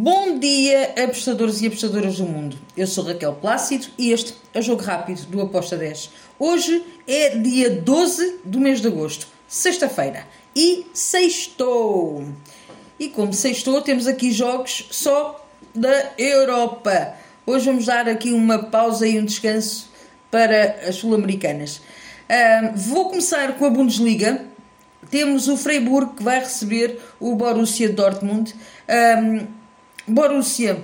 Bom dia, apostadores e apostadoras do mundo. Eu sou Raquel Plácido e este é o Jogo Rápido do Aposta 10. Hoje é dia 12 do mês de agosto, sexta-feira, e sextou. E como sextou, temos aqui jogos só da Europa. Hoje vamos dar aqui uma pausa e um descanso para as sul-americanas. vou começar com a Bundesliga. Temos o Freiburg que vai receber o Borussia Dortmund. Um, Borussia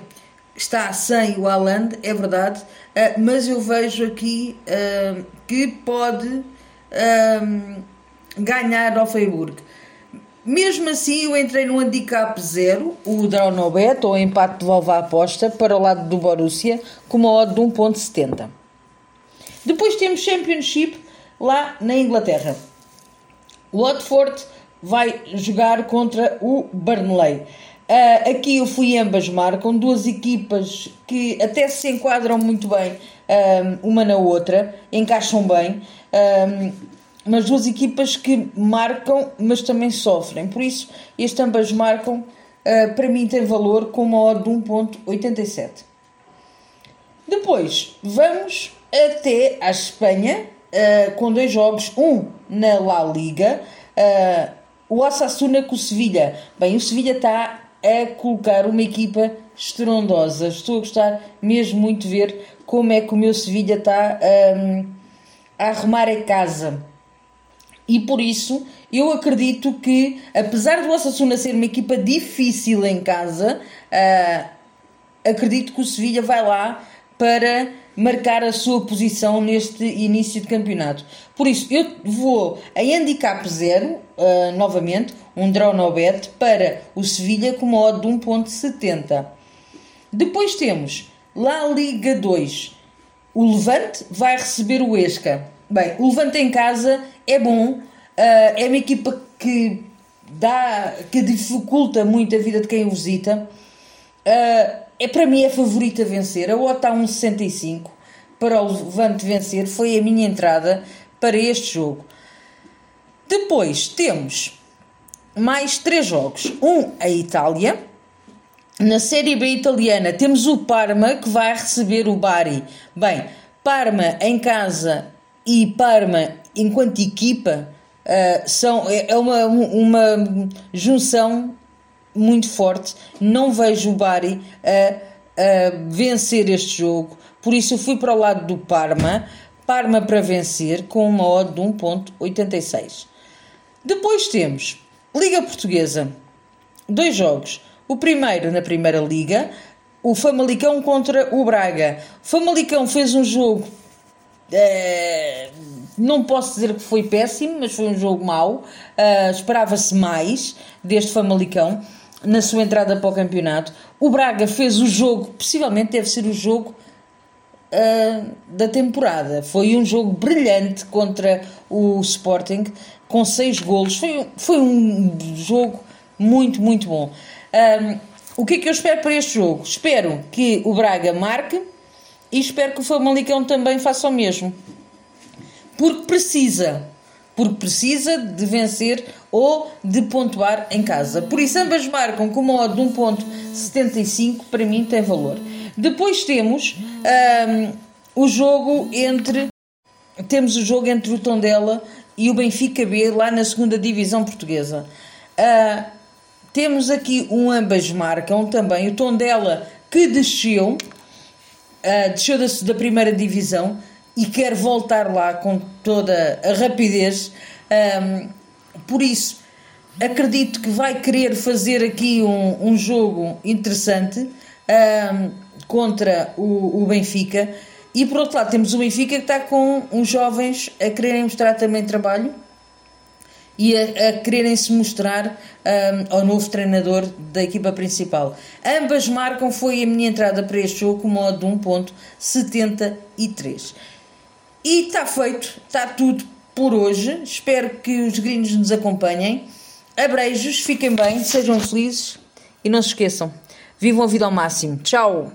está sem o Haaland, é verdade, uh, mas eu vejo aqui uh, que pode uh, ganhar ao Freiburg. Mesmo assim, eu entrei no handicap zero, o draw no bet, ou empate de volva à aposta, para o lado do Borussia, com uma odd de 1.70. Depois temos Championship lá na Inglaterra. O Watford vai jogar contra o Burnley. Uh, aqui eu fui ambas marcam, duas equipas que até se enquadram muito bem uh, uma na outra, encaixam bem, uh, mas duas equipas que marcam, mas também sofrem. Por isso, este ambas marcam, para mim tem valor com uma odd de 1.87. Depois, vamos até à Espanha, com dois jogos, um na La Liga, o Osasuna com o Sevilha. Bem, o Sevilha está a colocar uma equipa estrondosa. Estou a gostar mesmo muito de ver como é que o meu Sevilha está um, a arrumar a casa. E por isso eu acredito que, apesar do Osasuna ser uma equipa difícil em casa, uh, acredito que o Sevilha vai lá para marcar a sua posição neste início de campeonato. Por isso, eu vou a handicap zero, uh, novamente, um draw no bet, para o Sevilha com uma odd de 1.70. Depois temos La Liga 2. O Levante vai receber o Esca. Bem, o Levante em casa é bom, uh, é uma equipa que dá, que dificulta muito a vida de quem o visita. Uh, é para mim a favorita a vencer. A OTA 1,65 para o Levante vencer foi a minha entrada para este jogo. Depois temos mais três jogos. Um a Itália. Na Série B italiana temos o Parma que vai receber o Bari. Bem, Parma em casa e Parma enquanto equipa uh, são, é, é uma, uma junção muito forte. Não vejo o Bari a, a vencer este jogo, por isso eu fui para o lado do Parma. Parma para vencer com uma odd de 1.86. Depois temos Liga Portuguesa. Dois jogos. O primeiro na Primeira Liga, o Famalicão contra o Braga. O Famalicão fez um jogo. É, não posso dizer que foi péssimo, mas foi um jogo mau. Uh, Esperava-se mais deste Famalicão na sua entrada para o campeonato. O Braga fez o jogo, possivelmente deve ser o jogo uh, da temporada. Foi um jogo brilhante contra o Sporting, com seis golos. Foi, foi um jogo muito, muito bom. Um, o que é que eu espero para este jogo? Espero que o Braga marque e espero que o Famalicão também faça o mesmo. Porque precisa porque precisa de vencer ou de pontuar em casa. Por isso, ambas marcam com uma odd de 1.75, para mim tem valor. Depois temos um, o jogo entre temos o jogo entre o Tondela e o Benfica B lá na segunda divisão portuguesa. Uh, temos aqui um ambas marcam também o Tondela que desceu, uh, desceu da, da primeira divisão e quer voltar lá com toda a rapidez. Um, por isso, acredito que vai querer fazer aqui um, um jogo interessante um, contra o, o, Benfica. E por outro lado, temos o Benfica que está com uns jovens a quererem mostrar também trabalho e a, a quererem se mostrar um, ao novo treinador da equipa principal. Ambas marcam, foi a minha entrada para este jogo com modo de 1.73. E está feito, está tudo por hoje. Espero que os gringos nos acompanhem. Abreijos, fiquem bem, sejam felizes e não se esqueçam. Vivam a vida ao máximo. Tchau!